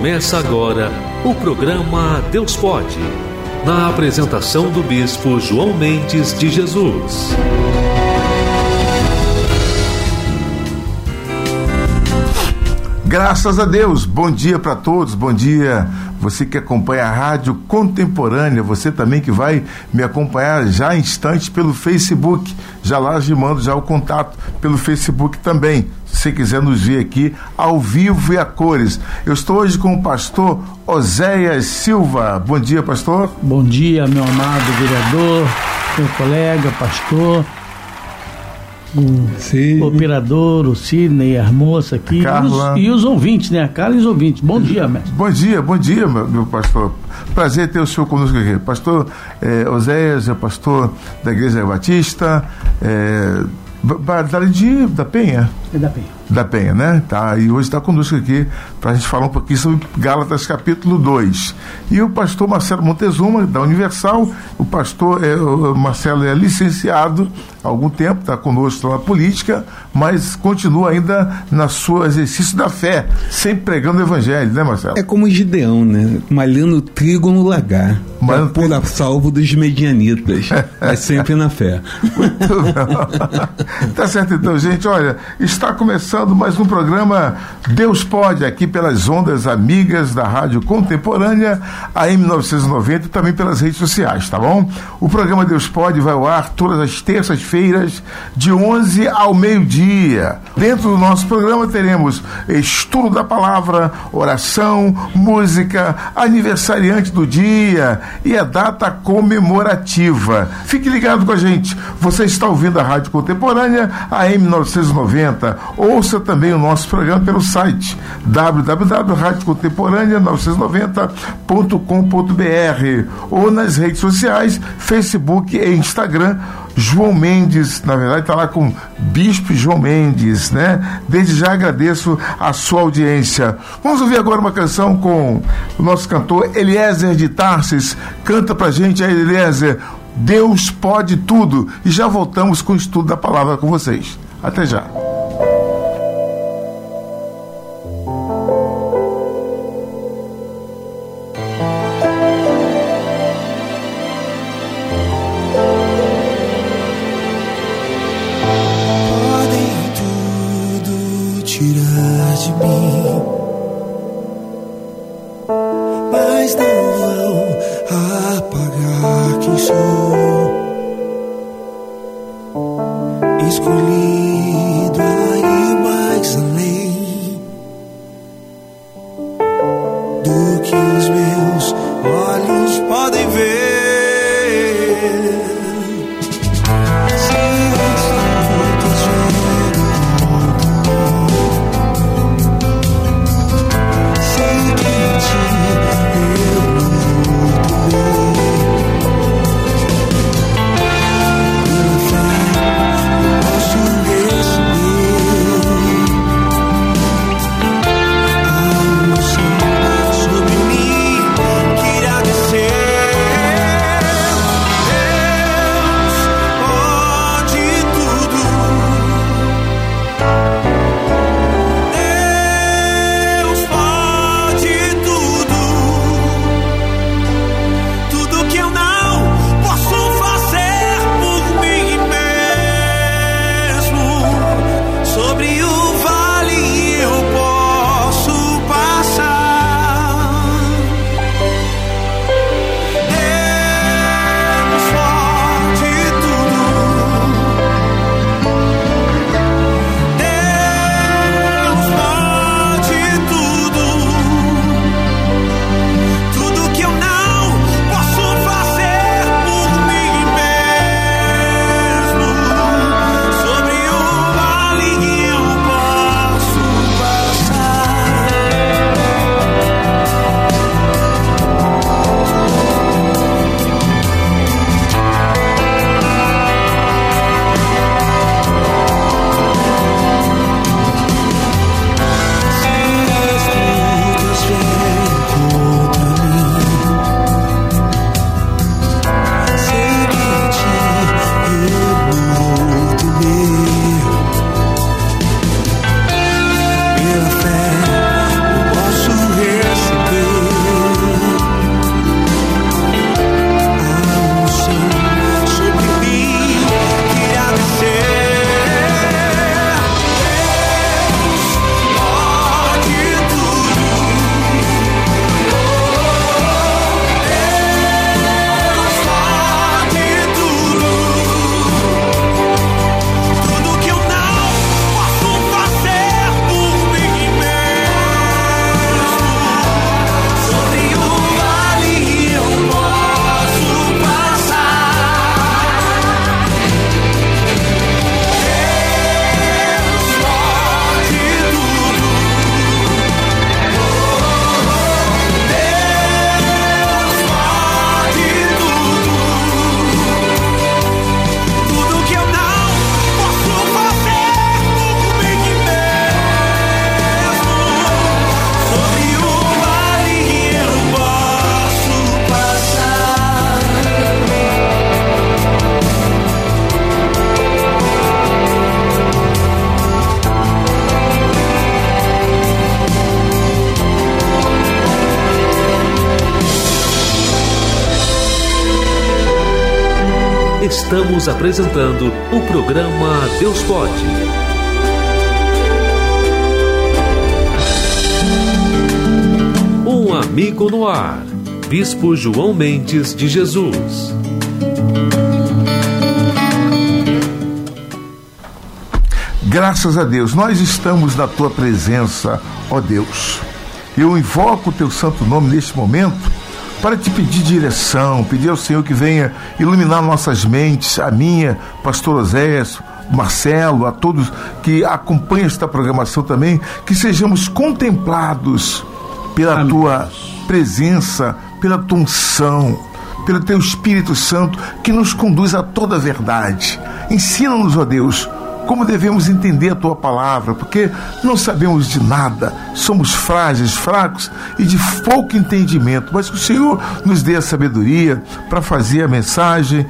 Começa agora o programa Deus Pode, na apresentação do Bispo João Mendes de Jesus. Graças a Deus, bom dia para todos, bom dia você que acompanha a Rádio Contemporânea, você também que vai me acompanhar já em instantes pelo Facebook, já lá te mando já o contato pelo Facebook também, se quiser nos ver aqui ao vivo e a cores. Eu estou hoje com o pastor Oséias Silva. Bom dia, pastor. Bom dia, meu amado vereador, meu colega, pastor o operador, o Sidney, a moça aqui e os, e os, ouvintes, né? A Carla e os ouvintes. Bom dia, mestre. Bom dia, bom dia, meu, meu pastor. Prazer ter o senhor conosco aqui. Pastor é, Oséias é pastor da Igreja Batista, é, da Penha. É da Penha. Da Penha, né? Tá, e hoje está conosco aqui para a gente falar um pouquinho sobre Gálatas capítulo 2. E o pastor Marcelo Montezuma, da Universal, o pastor é, o Marcelo é licenciado há algum tempo, está conosco na política, mas continua ainda na sua exercício da fé, sempre pregando o evangelho, né, Marcelo? É como Gideão, né? Malhando trigo no lagar, para pôr a salvo dos medianitas, é sempre na fé. Muito bem. tá certo então, gente, olha, está Está começando mais um programa Deus Pode, aqui pelas ondas amigas da Rádio Contemporânea, a M 990 e também pelas redes sociais, tá bom? O programa Deus Pode vai ao ar todas as terças-feiras, de 11 ao meio-dia. Dentro do nosso programa teremos estudo da palavra, oração, música, aniversariante do dia e a data comemorativa. Fique ligado com a gente. Você está ouvindo a Rádio Contemporânea, a M 990 Agora, ouça também o nosso programa pelo site www.radiocontemporânea990.com.br ou nas redes sociais, Facebook e Instagram. João Mendes, na verdade está lá com Bispo João Mendes, né? Desde já agradeço a sua audiência. Vamos ouvir agora uma canção com o nosso cantor Eliezer de Tarses. Canta pra gente aí, Eliezer. Deus pode tudo. E já voltamos com o estudo da palavra com vocês. Até já. Estamos apresentando o programa Deus Pode. Um amigo no ar. Bispo João Mendes de Jesus. Graças a Deus, nós estamos na tua presença, ó Deus. Eu invoco o teu santo nome neste momento para te pedir direção, pedir ao Senhor que venha iluminar nossas mentes, a minha, pastor Oséias, Marcelo, a todos que acompanham esta programação também, que sejamos contemplados pela Amém. tua presença, pela tua unção, pelo teu Espírito Santo que nos conduz a toda a verdade. Ensina-nos, ó Deus, como devemos entender a tua palavra, porque não sabemos de nada, somos frágeis, fracos e de pouco entendimento, mas que o Senhor nos dê a sabedoria para fazer a mensagem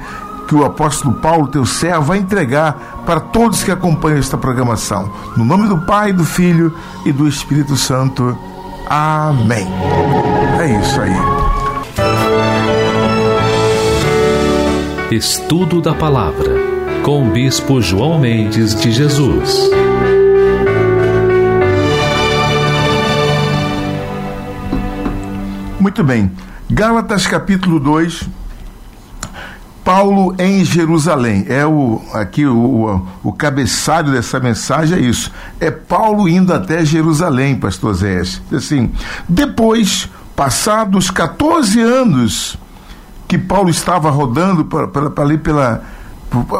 que o apóstolo Paulo, teu servo, vai entregar para todos que acompanham esta programação. No nome do Pai, do Filho e do Espírito Santo. Amém. É isso aí. Estudo da Palavra com o Bispo João Mendes de Jesus. Muito bem. Gálatas capítulo 2. Paulo em Jerusalém. É o aqui o, o, o cabeçalho dessa mensagem é isso. É Paulo indo até Jerusalém, pastor Zé. Assim, depois, passados 14 anos que Paulo estava rodando para, ali pela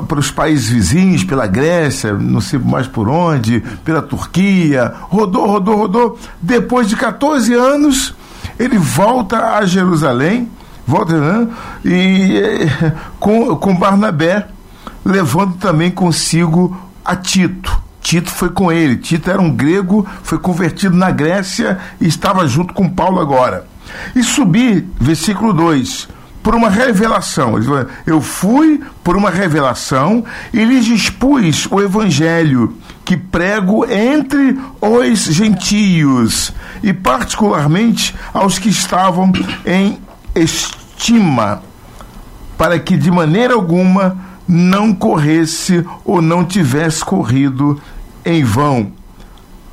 para os países vizinhos, pela Grécia, não sei mais por onde, pela Turquia, rodou, rodou, rodou. Depois de 14 anos, ele volta a Jerusalém, volta né, e eh, com, com Barnabé, levando também consigo a Tito. Tito foi com ele. Tito era um grego, foi convertido na Grécia e estava junto com Paulo agora. E subir, versículo 2 por uma revelação. Eu fui por uma revelação e lhes expus o evangelho que prego entre os gentios e particularmente aos que estavam em estima, para que de maneira alguma não corresse ou não tivesse corrido em vão.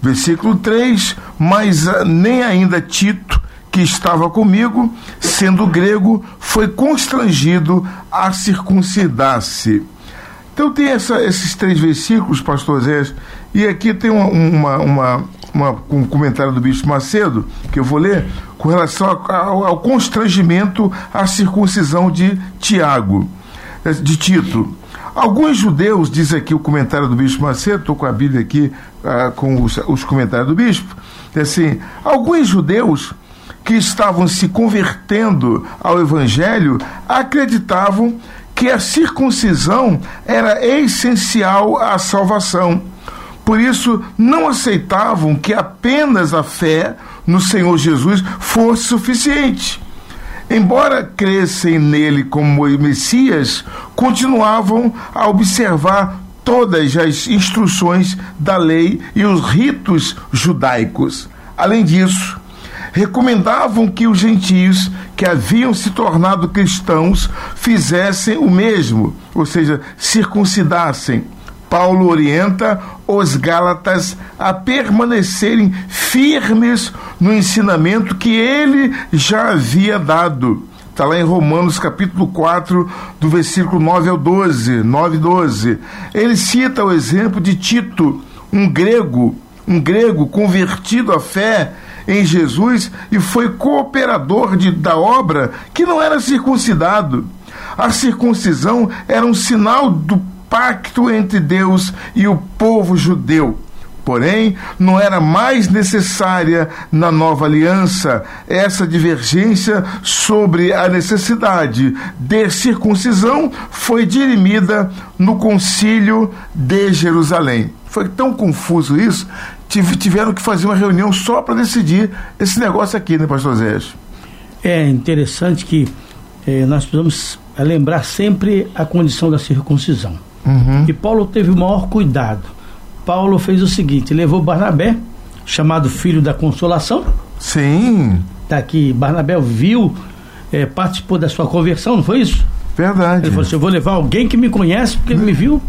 Versículo 3: Mas nem ainda Tito que estava comigo, sendo grego, foi constrangido a circuncidar-se. Então tem essa, esses três versículos, pastor Zé, e aqui tem uma, uma, uma, uma, um comentário do Bispo Macedo, que eu vou ler, com relação ao, ao constrangimento à circuncisão de Tiago, eh, de Tito. Alguns judeus, diz aqui o comentário do Bispo Macedo, estou com a Bíblia aqui ah, com os, os comentários do Bispo, assim, alguns judeus que estavam se convertendo ao Evangelho acreditavam que a circuncisão era essencial à salvação. Por isso, não aceitavam que apenas a fé no Senhor Jesus fosse suficiente. Embora crescem nele como Messias, continuavam a observar todas as instruções da lei e os ritos judaicos. Além disso, recomendavam que os gentios que haviam se tornado cristãos fizessem o mesmo, ou seja, circuncidassem. Paulo orienta os Gálatas a permanecerem firmes no ensinamento que ele já havia dado. Está lá em Romanos capítulo 4, do versículo 9 ao 12, 9 e 12. Ele cita o exemplo de Tito, um grego, um grego convertido à fé em Jesus e foi cooperador de, da obra que não era circuncidado. A circuncisão era um sinal do pacto entre Deus e o povo judeu. Porém, não era mais necessária na nova aliança essa divergência sobre a necessidade de circuncisão foi dirimida no concílio de Jerusalém. Foi tão confuso isso tiveram que fazer uma reunião só para decidir esse negócio aqui, né, pastor Zé? É interessante que é, nós precisamos lembrar sempre a condição da circuncisão. Uhum. E Paulo teve o maior cuidado. Paulo fez o seguinte: levou Barnabé, chamado filho da consolação. Sim. Tá aqui, Barnabé viu, é, participou da sua conversão, não foi isso? Verdade. Ele falou assim: eu vou levar alguém que me conhece, porque ele me viu,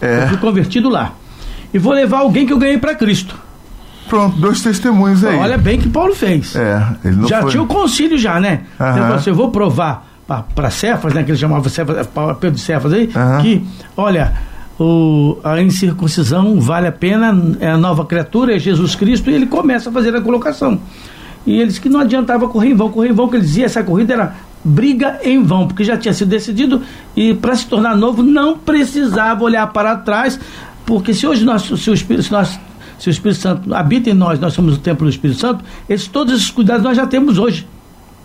É. eu fui convertido lá. E vou levar alguém que eu ganhei para Cristo. Pronto, dois testemunhos aí. Olha bem que Paulo fez. É, já foi. tinha o concílio já, né? Ele falou assim, eu vou provar para Cefas, né? Que ele chamava Cefas, Pedro de Cefas aí, Aham. que, olha, o, a incircuncisão vale a pena, é a nova criatura, é Jesus Cristo, e ele começa a fazer a colocação. E ele disse que não adiantava correr em vão, correr em vão, que ele dizia essa corrida era briga em vão, porque já tinha sido decidido e para se tornar novo não precisava olhar para trás, porque se hoje nós, se o Espírito, se nós, se o Espírito Santo habita em nós, nós somos o templo do Espírito Santo, esses, todos esses cuidados nós já temos hoje.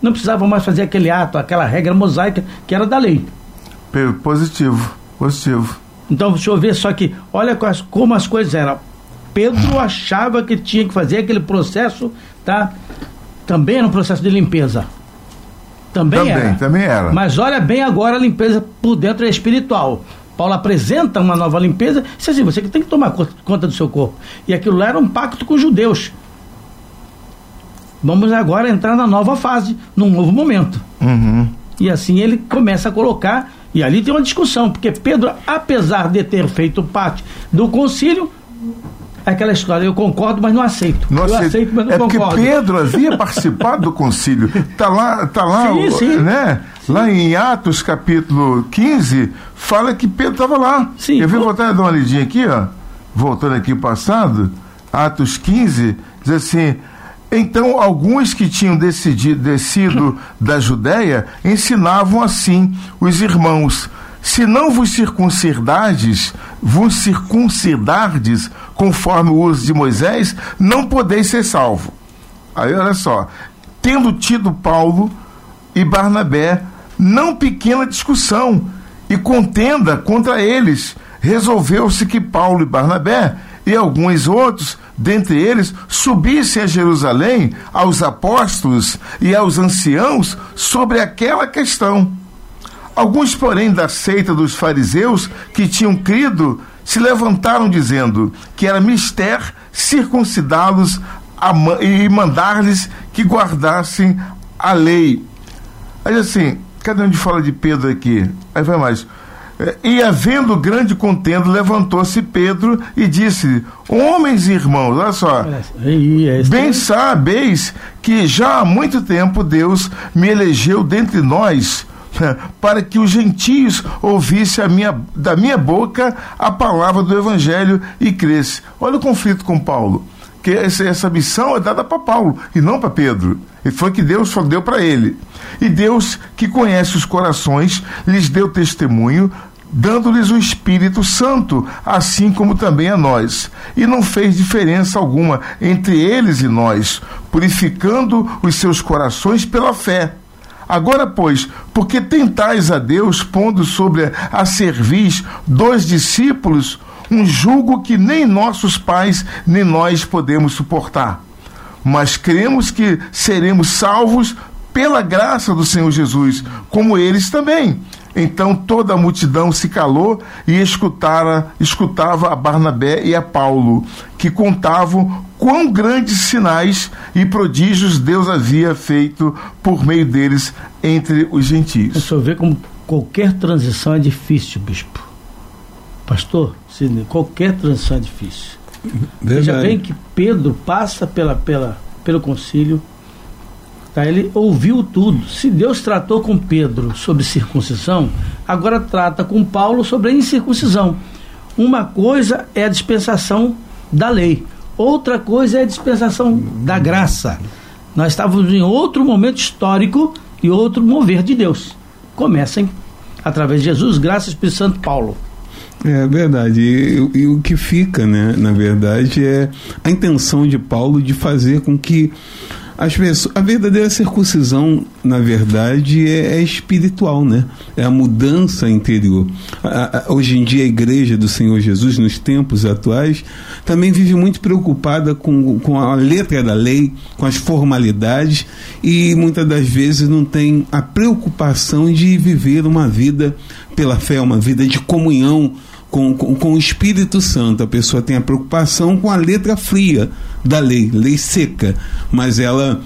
Não precisava mais fazer aquele ato, aquela regra mosaica que era da lei. Positivo, positivo. Então, deixa eu ver só que, olha como as coisas eram. Pedro achava que tinha que fazer aquele processo, tá? Também era um processo de limpeza. Também, Também, era. também era. Mas olha bem agora a limpeza por dentro é espiritual. Paulo apresenta uma nova limpeza, diz assim, você que tem que tomar co- conta do seu corpo. E aquilo lá era um pacto com os judeus. Vamos agora entrar na nova fase, num novo momento. Uhum. E assim ele começa a colocar, e ali tem uma discussão, porque Pedro, apesar de ter feito parte do concílio, aquela história, eu concordo, mas não aceito. Não eu aceito. mas não é porque concordo. Pedro havia participado do concílio. Tá lá, tá lá, Sim, o- sim. né? Lá em Atos capítulo 15, fala que Pedro estava lá. Sim. Eu vim voltar a dar uma lidinha aqui, ó. Voltando aqui o passado, Atos 15, diz assim: então, alguns que tinham decidido, descido da Judéia ensinavam assim os irmãos: se não vos circuncidardes, vos circuncidardes conforme o uso de Moisés, não podeis ser salvo. Aí olha só, tendo tido Paulo e Barnabé não pequena discussão e contenda contra eles, resolveu-se que Paulo e Barnabé e alguns outros, dentre eles, subissem a Jerusalém aos apóstolos e aos anciãos sobre aquela questão. Alguns, porém, da seita dos fariseus que tinham crido se levantaram dizendo que era mister circuncidá-los e mandar-lhes que guardassem a lei. Aí assim, cadê onde fala de Pedro aqui? Aí vai mais. É, E havendo grande contenda, levantou-se Pedro e disse: Homens e irmãos, olha só. É Bem sabeis que já há muito tempo Deus me elegeu dentre nós para que os gentios ouvissem a minha, da minha boca a palavra do Evangelho e cresce. Olha o conflito com Paulo. Que essa, essa missão é dada para Paulo e não para Pedro. E foi que Deus só deu para ele. E Deus, que conhece os corações, lhes deu testemunho, dando-lhes o Espírito Santo, assim como também a nós. E não fez diferença alguma entre eles e nós, purificando os seus corações pela fé. Agora, pois, porque tentais a Deus, pondo sobre a cerviz dois discípulos, um jugo que nem nossos pais nem nós podemos suportar. Mas cremos que seremos salvos pela graça do Senhor Jesus, como eles também. Então toda a multidão se calou e escutara, escutava a Barnabé e a Paulo, que contavam quão grandes sinais e prodígios Deus havia feito por meio deles entre os O gentios. senhor vê como qualquer transição é difícil, bispo. Pastor, Sidney, qualquer transição é difícil. Veja Verdade. bem que Pedro passa pela, pela, pelo concílio, tá? ele ouviu tudo. Se Deus tratou com Pedro sobre circuncisão, agora trata com Paulo sobre a incircuncisão. Uma coisa é a dispensação da lei, outra coisa é a dispensação da graça. Nós estávamos em outro momento histórico e outro mover de Deus. Comecem através de Jesus, graças Espírito Santo Paulo. É verdade. E, e o que fica, né, na verdade, é a intenção de Paulo de fazer com que as pessoas. A verdadeira circuncisão, na verdade, é, é espiritual, né? É a mudança interior. A- a- hoje em dia, a igreja do Senhor Jesus, nos tempos atuais, também vive muito preocupada com, com a letra da lei, com as formalidades, e muitas das vezes não tem a preocupação de viver uma vida pela fé, uma vida de comunhão com, com, com o Espírito Santo. A pessoa tem a preocupação com a letra fria da lei, lei seca, mas ela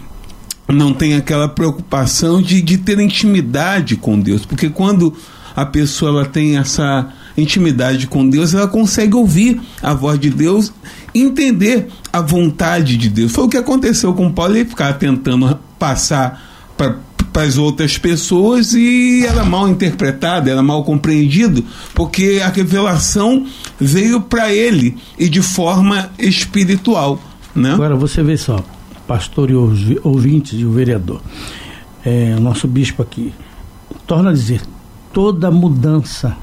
não tem aquela preocupação de, de ter intimidade com Deus, porque quando a pessoa ela tem essa intimidade com Deus, ela consegue ouvir a voz de Deus, entender a vontade de Deus. Foi o que aconteceu com Paulo, ele ficar tentando passar para para as outras pessoas e era mal interpretado, era mal compreendido, porque a revelação veio para ele e de forma espiritual. Né? Agora você vê só, pastor e ouvintes e o vereador, é, o nosso bispo aqui, torna a dizer, toda mudança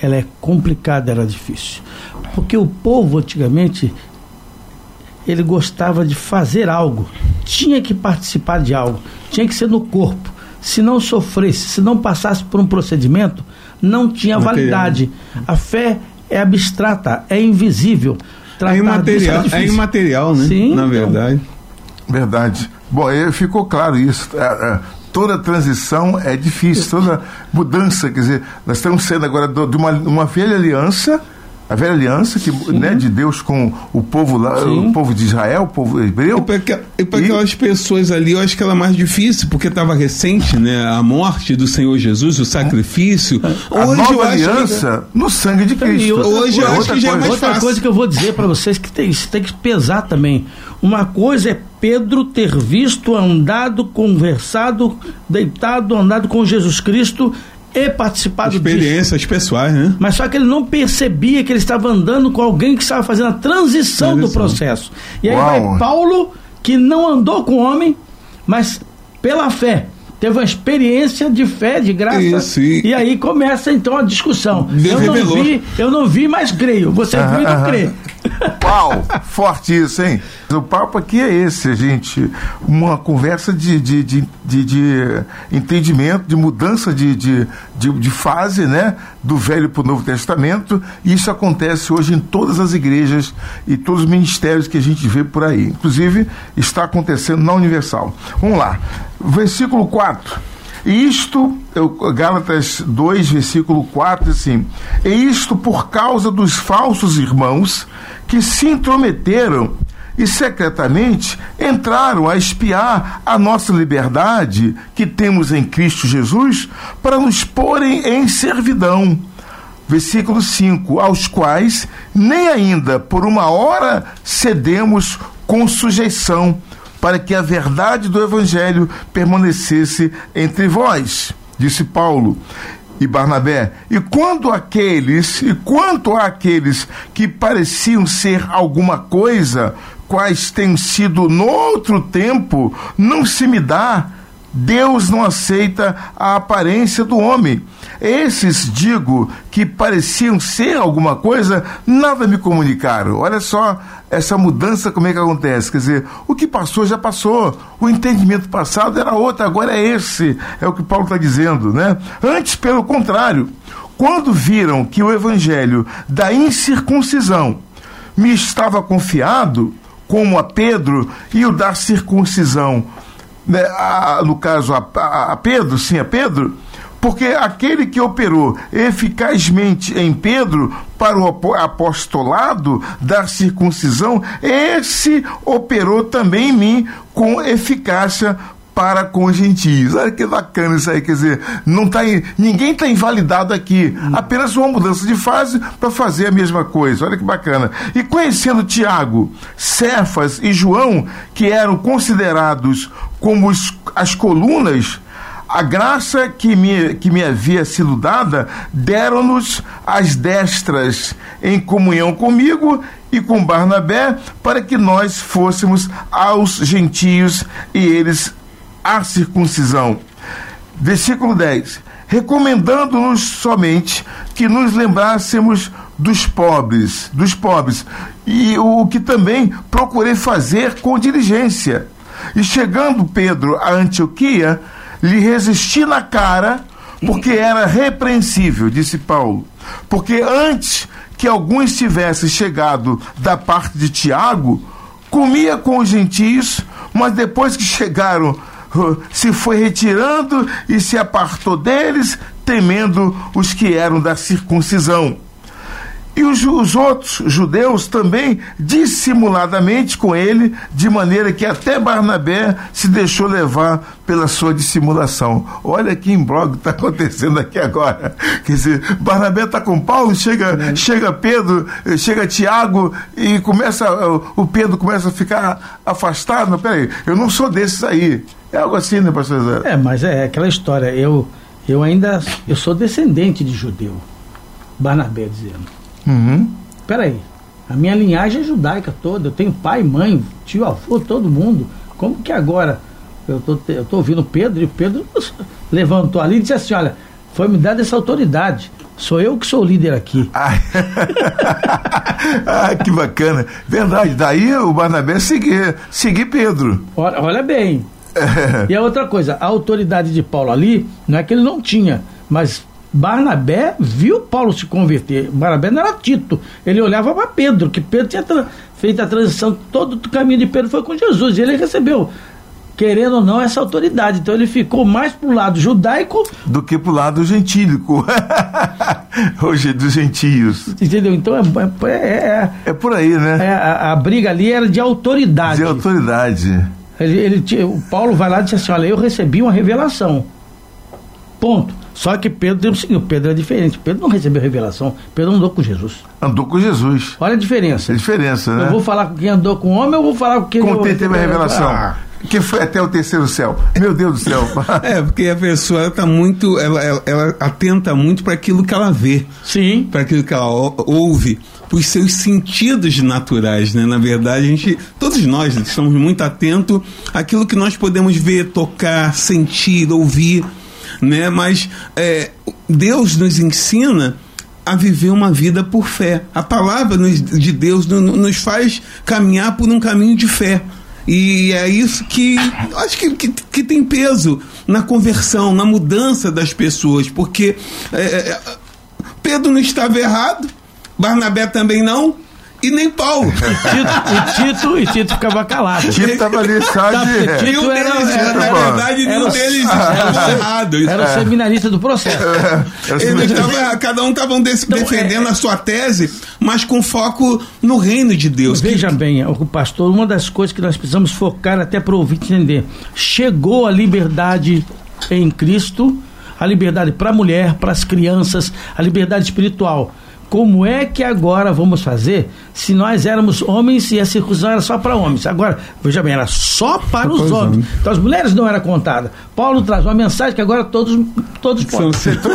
ela é complicada, era difícil. Porque o povo antigamente ele gostava de fazer algo, tinha que participar de algo, tinha que ser no corpo. Se não sofresse, se não passasse por um procedimento, não tinha Material. validade. A fé é abstrata, é invisível. é imaterial, é, é imaterial, né? Sim, Na então. verdade. Verdade. Bom, ficou claro isso. É, é, toda transição é difícil, toda mudança, quer dizer, nós estamos sendo agora de uma, uma velha aliança a velha aliança que, né, de Deus com o povo lá, o povo de Israel, o povo hebreu. E para aquelas pessoas ali, eu acho que era mais difícil, porque estava recente, né, a morte do Senhor Jesus, o sacrifício. A hoje nova aliança que... no sangue de Cristo. Outra hoje eu acho que já é mais Outra fácil. coisa que eu vou dizer para vocês que tem, tem que pesar também. Uma coisa é Pedro ter visto, andado, conversado, deitado, andado com Jesus Cristo e participado Experiências disso. pessoais, né? Mas só que ele não percebia que ele estava andando com alguém que estava fazendo a transição, transição. do processo. E aí Uau. vai Paulo, que não andou com homem, mas pela fé teve uma experiência de fé, de graça. Isso, e... e aí começa então a discussão. Deus eu não vi, eu não vi, mas creio. Você viu e não crê. Uau, forte isso, hein? O papo aqui é esse, gente. Uma conversa de, de, de, de, de entendimento, de mudança de, de, de, de, fase, né? Do Velho para o Novo Testamento. E isso acontece hoje em todas as igrejas e todos os ministérios que a gente vê por aí. Inclusive, está acontecendo na Universal. Vamos lá. Versículo 4. Isto, Gálatas 2, versículo 4, assim, e isto por causa dos falsos irmãos que se intrometeram e secretamente entraram a espiar a nossa liberdade que temos em Cristo Jesus para nos porem em servidão. Versículo 5: Aos quais nem ainda por uma hora cedemos com sujeição, para que a verdade do Evangelho permanecesse entre vós, disse Paulo e Barnabé. E quando aqueles, e quanto àqueles que pareciam ser alguma coisa, quais têm sido no outro tempo, não se me dá. Deus não aceita a aparência do homem. Esses, digo, que pareciam ser alguma coisa, nada me comunicaram. Olha só essa mudança, como é que acontece? Quer dizer, o que passou já passou. O entendimento passado era outro, agora é esse. É o que Paulo está dizendo, né? Antes, pelo contrário, quando viram que o evangelho da incircuncisão me estava confiado, como a Pedro, e o da circuncisão, né, a, no caso a, a, a Pedro, sim, a Pedro, porque aquele que operou eficazmente em Pedro para o apostolado da circuncisão, esse operou também em mim com eficácia para com os gentios. Olha que bacana isso aí, quer dizer, não tá, ninguém está invalidado aqui, apenas uma mudança de fase para fazer a mesma coisa. Olha que bacana. E conhecendo Tiago, Cefas e João, que eram considerados como as colunas a graça que me, que me havia sido dada, deram-nos as destras em comunhão comigo e com Barnabé, para que nós fôssemos aos gentios e eles à circuncisão. Versículo 10. Recomendando-nos somente que nos lembrássemos dos pobres, dos pobres, e o que também procurei fazer com diligência. E chegando Pedro a Antioquia, lhe resisti na cara, porque era repreensível, disse Paulo. Porque antes que alguns tivessem chegado da parte de Tiago, comia com os gentios, mas depois que chegaram, se foi retirando e se apartou deles, temendo os que eram da circuncisão. E os, os, outros judeus também dissimuladamente com ele, de maneira que até Barnabé se deixou levar pela sua dissimulação. Olha que imbróglio está acontecendo aqui agora. Quer dizer, Barnabé está com Paulo, chega, é. chega Pedro, chega Tiago e começa o Pedro começa a ficar afastado. Não, peraí, eu não sou desses aí. É algo assim, né, pastor Zé? É, mas é aquela história. Eu, eu ainda eu sou descendente de judeu. Barnabé dizendo. Uhum. Peraí, a minha linhagem é judaica toda, eu tenho pai, mãe, tio, avô, todo mundo. Como que agora eu tô, eu tô ouvindo Pedro e Pedro levantou ali e disse assim: olha, foi me dada essa autoridade. Sou eu que sou o líder aqui. ah, que bacana. Verdade. Daí o Barnabé seguir, seguir Pedro. Olha, olha bem. e a outra coisa, a autoridade de Paulo ali, não é que ele não tinha, mas Barnabé viu Paulo se converter. Barnabé não era Tito. Ele olhava para Pedro, que Pedro tinha feito a transição, todo o caminho de Pedro foi com Jesus. E ele recebeu, querendo ou não, essa autoridade. Então ele ficou mais para o lado judaico do que para o lado gentílico. Hoje, dos gentios. Entendeu? Então é, é, é, é por aí, né? É, a, a, briga ali era de autoridade. De autoridade. Ele, ele, o Paulo vai lá e diz assim: Olha, eu recebi uma revelação. Ponto. Só que Pedro tem o seguinte, Pedro é diferente. Pedro não recebeu revelação, Pedro andou com Jesus. Andou com Jesus. Olha a diferença. A diferença, né? Eu vou falar com quem andou com o homem ou vou falar com quem... Com quem teve a revelação. Ah. Que foi até o terceiro céu. Meu Deus do céu. é, porque a pessoa está muito. Ela, ela, ela, atenta muito para aquilo que ela vê. Sim. Para aquilo que ela ouve. Para os seus sentidos naturais, né? Na verdade, a gente. Todos nós estamos muito atentos àquilo que nós podemos ver, tocar, sentir, ouvir né? Mas é, Deus nos ensina a viver uma vida por fé. A palavra de Deus nos faz caminhar por um caminho de fé. E é isso que acho que, que, que, tem peso na conversão, na mudança das pessoas, porque é, é Pedro não estava errado, Barnabé também não, e nem Paulo. E Tito, e Tito, e Tito ficava calado. Tito estava ali só de. Tito era, deles, era, na verdade, nenhum deles era errado. Era o seminarista do processo. É, Eles tava, cada um estava então, defendendo é, a sua tese, mas com foco no reino de Deus. Veja que, bem, o pastor, uma das coisas que nós precisamos focar até para ouvir entender. Chegou a liberdade em Cristo, a liberdade para a mulher, para as crianças, a liberdade espiritual como é que agora vamos fazer se nós éramos homens e a circuncisão era só para homens? Agora, veja bem, era só para os homens. Então as mulheres não eram contadas. Paulo traz uma mensagem que agora todos, todos podem.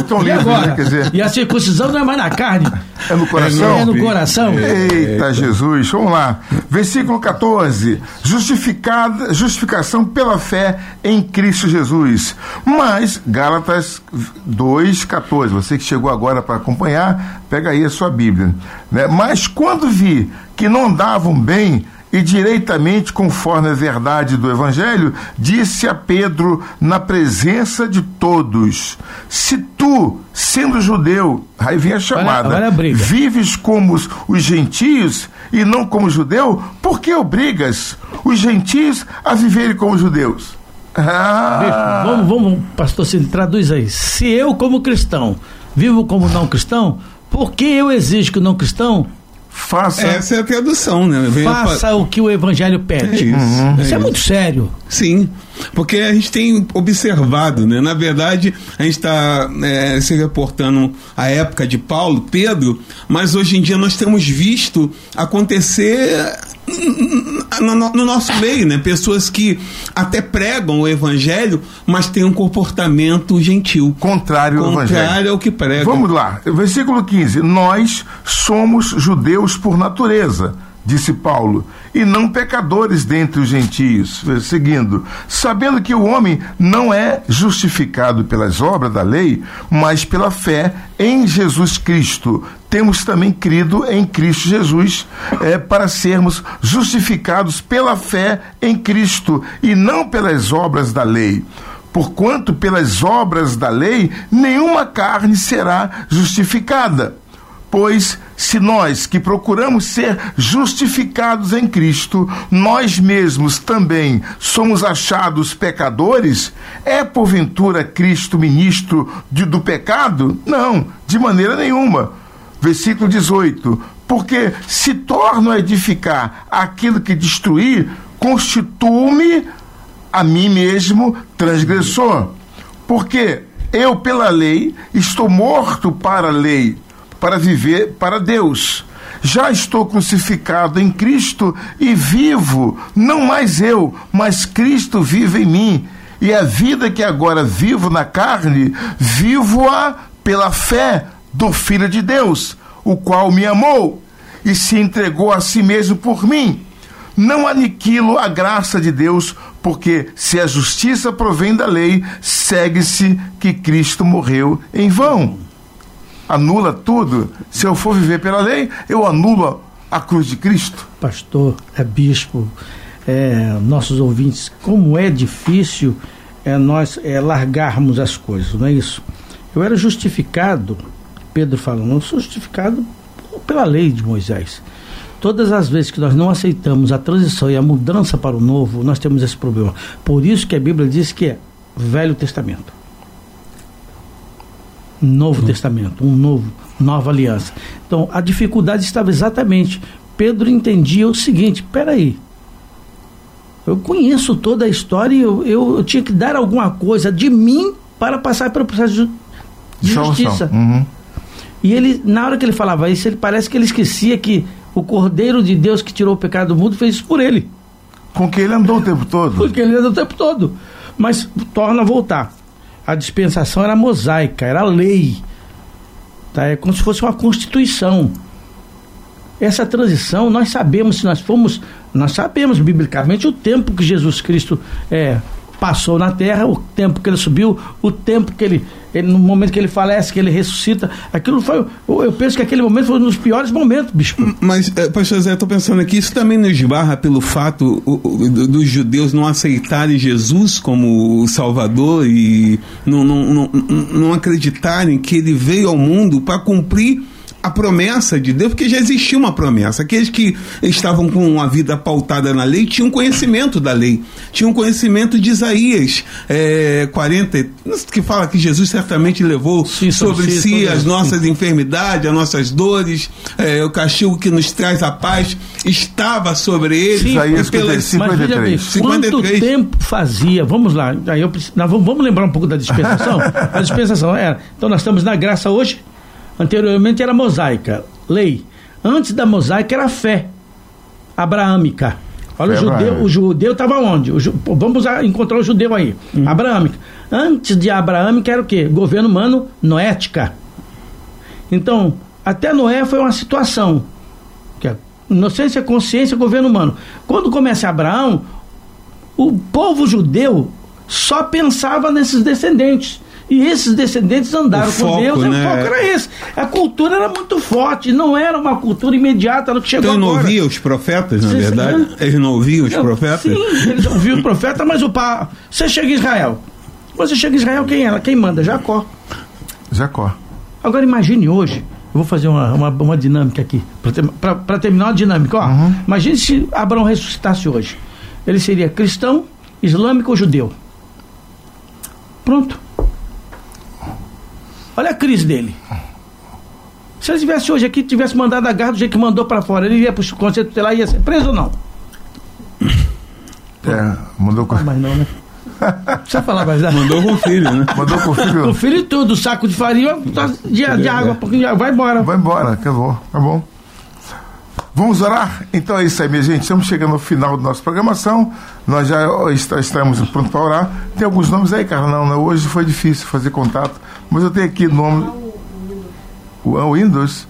Tão, e agora? Né, quer dizer... E a circuncisão não é mais na carne. É no coração? É no coração. Eita Jesus, vamos lá. Versículo 14. Justificada, justificação pela fé em Cristo Jesus. Mas, Gálatas 2, 14. Você que chegou agora para acompanhar, pega aí a sua Bíblia. Né? Mas quando vi que não andavam bem e direitamente conforme a verdade do Evangelho, disse a Pedro na presença de todos: Se tu, sendo judeu, aí vem a chamada, olha, olha a vives como os, os gentios e não como judeu, por que obrigas os gentios a viverem como judeus? Ah. Vamos, vamos, pastor, se traduz aí. Se eu, como cristão, vivo como não cristão, por que eu exijo que o não cristão faça. Essa é a tradução, né? Faça o que o evangelho pede. É isso, uhum. isso é, é, muito sério. Sim, porque a gente tem observado, né? Na verdade, a gente está é, se reportando a época de Paulo, Pedro, mas hoje em dia nós temos visto acontecer no, no, nosso meio, né? Pessoas que até pregam o evangelho, mas têm um comportamento gentil. Contrário, ao evangelho. Contrário ao que pregam. Vamos lá, versículo 15. Nós somos judeus por natureza disse Paulo, e não pecadores dentre os gentios. Seguindo, sabendo que o homem não é justificado pelas obras da lei, mas pela fé em Jesus Cristo. Temos também crido em Cristo Jesus é, para sermos justificados pela fé em Cristo e não pelas obras da lei porquanto pelas obras da lei nenhuma carne será justificada. Pois se nós que procuramos ser justificados em Cristo, nós mesmos também somos achados pecadores, é porventura Cristo ministro de, do pecado? Não, de maneira nenhuma. Versículo 18: Porque se torno a edificar aquilo que destruí, constituo-me a mim mesmo transgressor. Porque eu, pela lei, estou morto para a lei, para viver para Deus. Já estou crucificado em Cristo e vivo, não mais eu, mas Cristo vive em mim. E a vida que agora vivo na carne, vivo-a pela fé do Filho de Deus, o qual me amou e se entregou a si mesmo por mim. Não aniquilo a graça de Deus, porque se a justiça provém da lei, segue-se que Cristo morreu em vão. Anula tudo. Se eu for viver pela lei, eu anulo a cruz de Cristo. Pastor, é bispo, é, nossos ouvintes, como é difícil é, nós é, largarmos as coisas, não é isso? Eu era justificado, Pedro falando, eu sou justificado pela lei de Moisés. Todas as vezes que nós não aceitamos a transição e a mudança para o novo, nós temos esse problema. Por isso que a Bíblia diz que é Velho Testamento. Novo uhum. Testamento, um novo, nova aliança. Então, a dificuldade estava exatamente. Pedro entendia o seguinte: peraí, eu conheço toda a história e eu, eu, eu, tinha que dar alguma coisa de mim para passar pelo processo de, de justiça. Uhum. E ele, na hora que ele falava isso, ele parece que ele esquecia que o Cordeiro de Deus que tirou o pecado do mundo fez isso por ele. Com que ele andou o tempo todo. Porque ele andou o tempo todo. Mas torna a voltar. A dispensação era mosaica, era lei. Tá? É como se fosse uma constituição. Essa transição, nós sabemos, se nós formos, nós sabemos biblicamente o tempo que Jesus Cristo é, passou na terra, o tempo que ele subiu, o tempo que ele, ele, no momento que ele falece, que ele ressuscita, aquilo foi, eu penso que aquele momento foi um dos piores momentos, bispo. Mas, é, pastor Zé, estou pensando aqui, isso também nos barra pelo fato dos judeus não aceitarem Jesus como Salvador e não, não, não, não acreditarem que ele veio ao mundo para cumprir a promessa de Deus, porque já existia uma promessa. Aqueles que estavam com a vida pautada na lei tinham conhecimento da lei, tinham conhecimento de Isaías é, 40, que fala que Jesus certamente levou sim, sobre sim, si as nossas sim. enfermidades, as nossas dores, é, o castigo que nos traz a paz estava sobre ele. Sim, Isaías pelas, 53. Bem, 53. Quanto tempo fazia? Vamos lá, aí eu, vamos, vamos lembrar um pouco da dispensação? a dispensação era. Então nós estamos na graça hoje Anteriormente era mosaica, lei. Antes da mosaica era fé abraâmica. Olha, fé o judeu, o judeu estava onde? O, vamos encontrar o judeu aí. Hum. Abraâmica. Antes de abraâmica era o quê? Governo humano noética. Então, até Noé foi uma situação. Que é inocência, consciência, governo humano. Quando começa Abraão, o povo judeu só pensava nesses descendentes. E esses descendentes andaram com Deus, né? o foco era esse. A cultura era muito forte, não era uma cultura imediata no que chegou então, agora. Então não ouvia os profetas, na verdade? Eles não ouviam os profetas? Sim, eles ouviam os profetas, mas o pá. Você chega em Israel. Você chega em Israel, quem é? Quem manda? Jacó. Jacó. Agora imagine hoje, eu vou fazer uma, uma, uma dinâmica aqui, para terminar a dinâmica. Ó, uhum. Imagine se Abraão ressuscitasse hoje. Ele seria cristão, islâmico ou judeu? Pronto. Olha a crise dele. Se ele estivesse hoje aqui, tivesse mandado a garra do jeito que mandou para fora, ele ia para o conselho tutelar e ia ser preso ou não? É, mandou com. Mas não, né? Precisa falar mais nada. Mandou com o filho, né? Mandou com o filho. Com o filho e tudo, saco de farinha, de, de água, porque vai embora. Vai embora, acabou, tá bom. Vamos orar? Então é isso aí, minha gente. Estamos chegando ao final da nossa programação. Nós já estamos prontos para orar. Tem alguns nomes aí, cara? Não, não, hoje foi difícil fazer contato. Mas eu tenho aqui o nome. O, o Windows?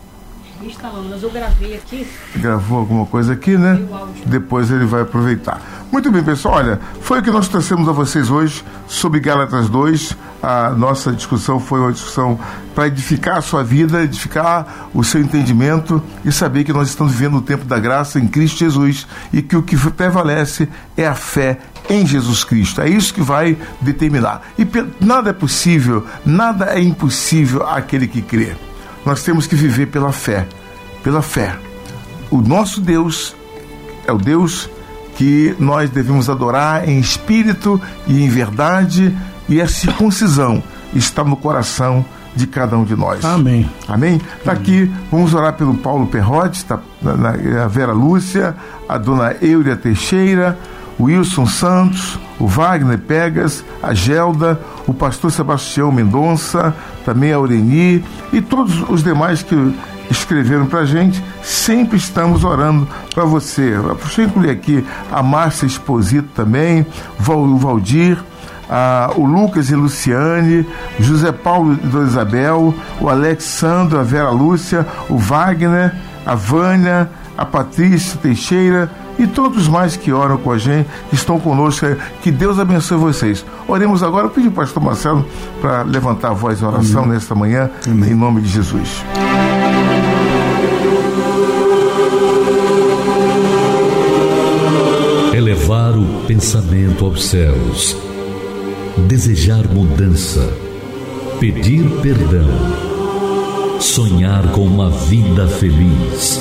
Instalando, mas eu gravei aqui. Gravou alguma coisa aqui, né? Depois ele vai aproveitar. Muito bem, pessoal. Olha, foi o que nós trouxemos a vocês hoje sobre Gálatas 2. A nossa discussão foi uma discussão para edificar a sua vida, edificar o seu entendimento e saber que nós estamos vivendo o tempo da graça em Cristo Jesus e que o que prevalece é a fé em Jesus Cristo. É isso que vai determinar. E nada é possível, nada é impossível àquele que crê. Nós temos que viver pela fé, pela fé. O nosso Deus é o Deus que nós devemos adorar em espírito e em verdade, e a circuncisão está no coração de cada um de nós. Amém. Amém? Está aqui, vamos orar pelo Paulo Perrotti, tá, a Vera Lúcia, a dona Euria Teixeira, o Wilson Santos, o Wagner Pegas, a Gelda, o pastor Sebastião Mendonça, também a Oreni e todos os demais que escreveram para a gente, sempre estamos orando para você. Deixa eu incluir aqui a Márcia Exposito também, o Valdir, a, o Lucas e Luciane, José Paulo e Dona Isabel, o Alexandre, a Vera Lúcia, o Wagner, a Vânia, a Patrícia Teixeira e todos mais que oram com a gente, que estão conosco. Que Deus abençoe vocês. Oremos agora. Eu pedi o pastor Marcelo para levantar a voz em oração Amém. nesta manhã, Amém. em nome de Jesus. Elevar o pensamento aos céus, desejar mudança, pedir perdão, sonhar com uma vida feliz.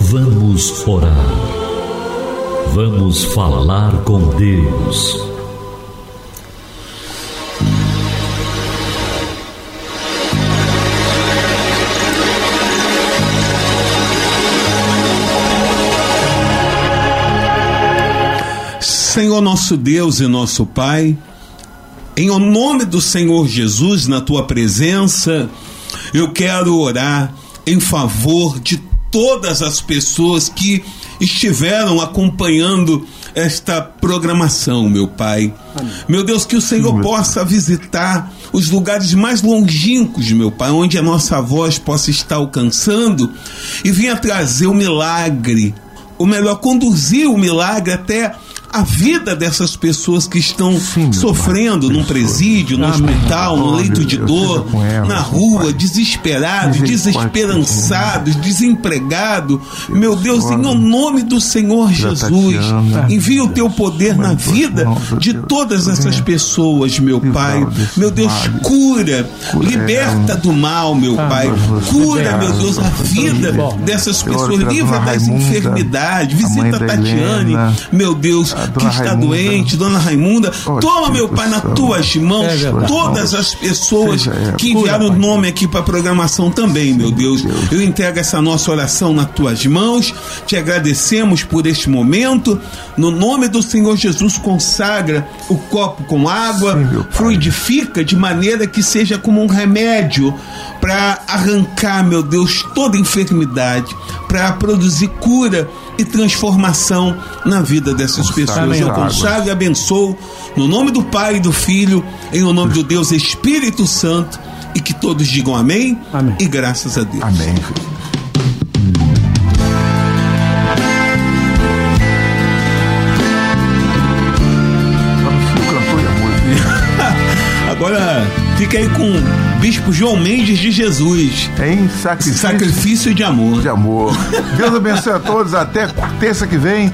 Vamos orar. Vamos falar com Deus. Senhor nosso Deus e nosso Pai, em nome do Senhor Jesus, na tua presença, eu quero orar em favor de todas as pessoas que estiveram acompanhando esta programação, meu Pai. Amém. Meu Deus, que o Senhor possa visitar os lugares mais longínquos, meu Pai, onde a nossa voz possa estar alcançando e venha trazer o milagre, ou melhor, conduzir o milagre até a vida dessas pessoas que estão Sim, sofrendo pai, num presídio, no Amém. hospital, no leito de dor, ela, na rua, desesperados, desesperançados, desempregados. Meu Deus, em nome do Senhor Jesus, envia o teu poder na vida de todas essas pessoas, meu Pai. Meu Deus, cura, liberta do mal, meu Pai. Cura, meu Deus, a vida dessas pessoas, livra das enfermidades. Visita a Tatiane, meu Deus que está Raimunda. doente, Dona Raimunda. Oh, Toma, meu Pai, nas tuas mãos é todas as pessoas que enviaram o nome aqui para a programação também, meu Deus. Eu entrego essa nossa oração nas tuas mãos. Te agradecemos por este momento. No nome do Senhor Jesus, consagra o copo com água, Sim, fluidifica de maneira que seja como um remédio para arrancar, meu Deus, toda enfermidade, para produzir cura e transformação na vida dessas pessoas. Eu consagro e abençoo no nome do Pai e do Filho, em o nome do Deus Espírito Santo, e que todos digam amém, amém. e graças a Deus. Amém. Fica aí com Bispo João Mendes de Jesus. Em sacrifício, sacrifício de amor. De amor. Deus abençoe a todos. Até terça que vem.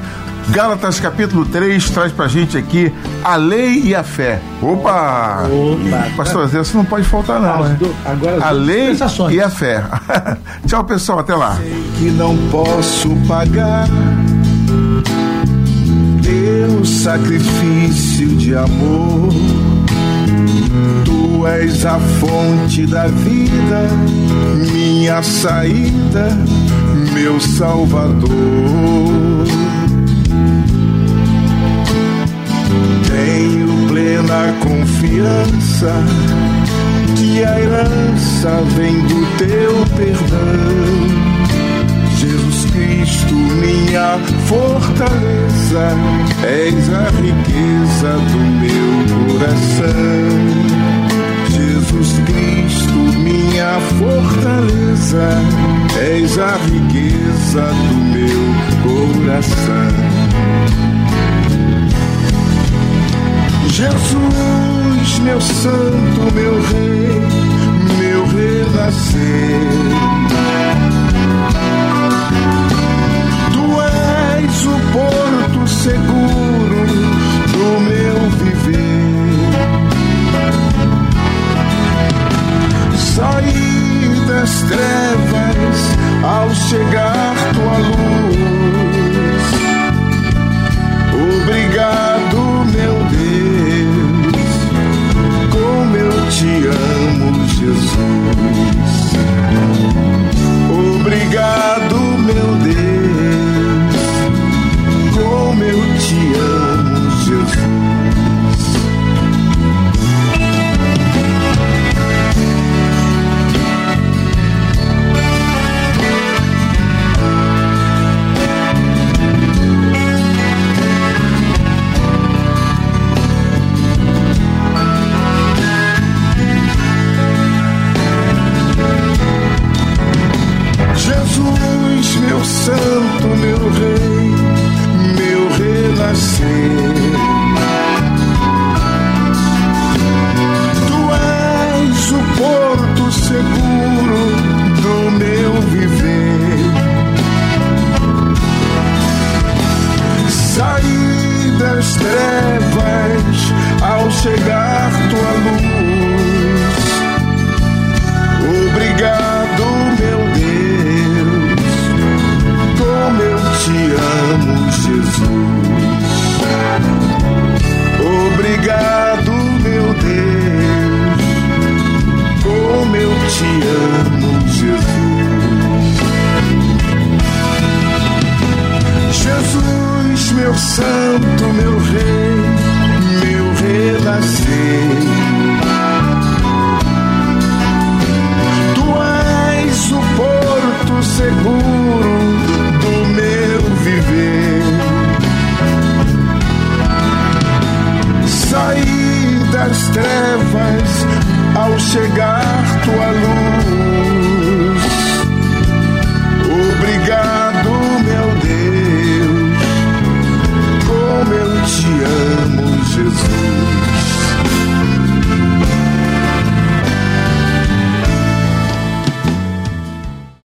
Gálatas capítulo 3 traz pra gente aqui a lei e a fé. Opa! Opa Pastor Zé, você não pode faltar não, né? Agora a lei e a fé. Tchau, pessoal, até lá. Sei que não posso pagar teu sacrifício de amor Tu és a fonte da vida, minha saída, meu Salvador. Tenho plena confiança que a herança vem do teu perdão. Jesus Cristo, minha fortaleza, és a riqueza do meu coração. Jesus Cristo, minha fortaleza, és a riqueza do meu coração. Jesus, meu santo, meu rei, meu renascer. Porto seguro das trevas ao chegar tua luz. Obrigado, meu Deus, como eu te amo, Jesus. Obrigado, meu Deus, como eu te amo, santo, meu rei, meu renascer. Tu és o porto seguro do meu viver. Saí das trevas ao chegar tua luz. te amo, Jesus.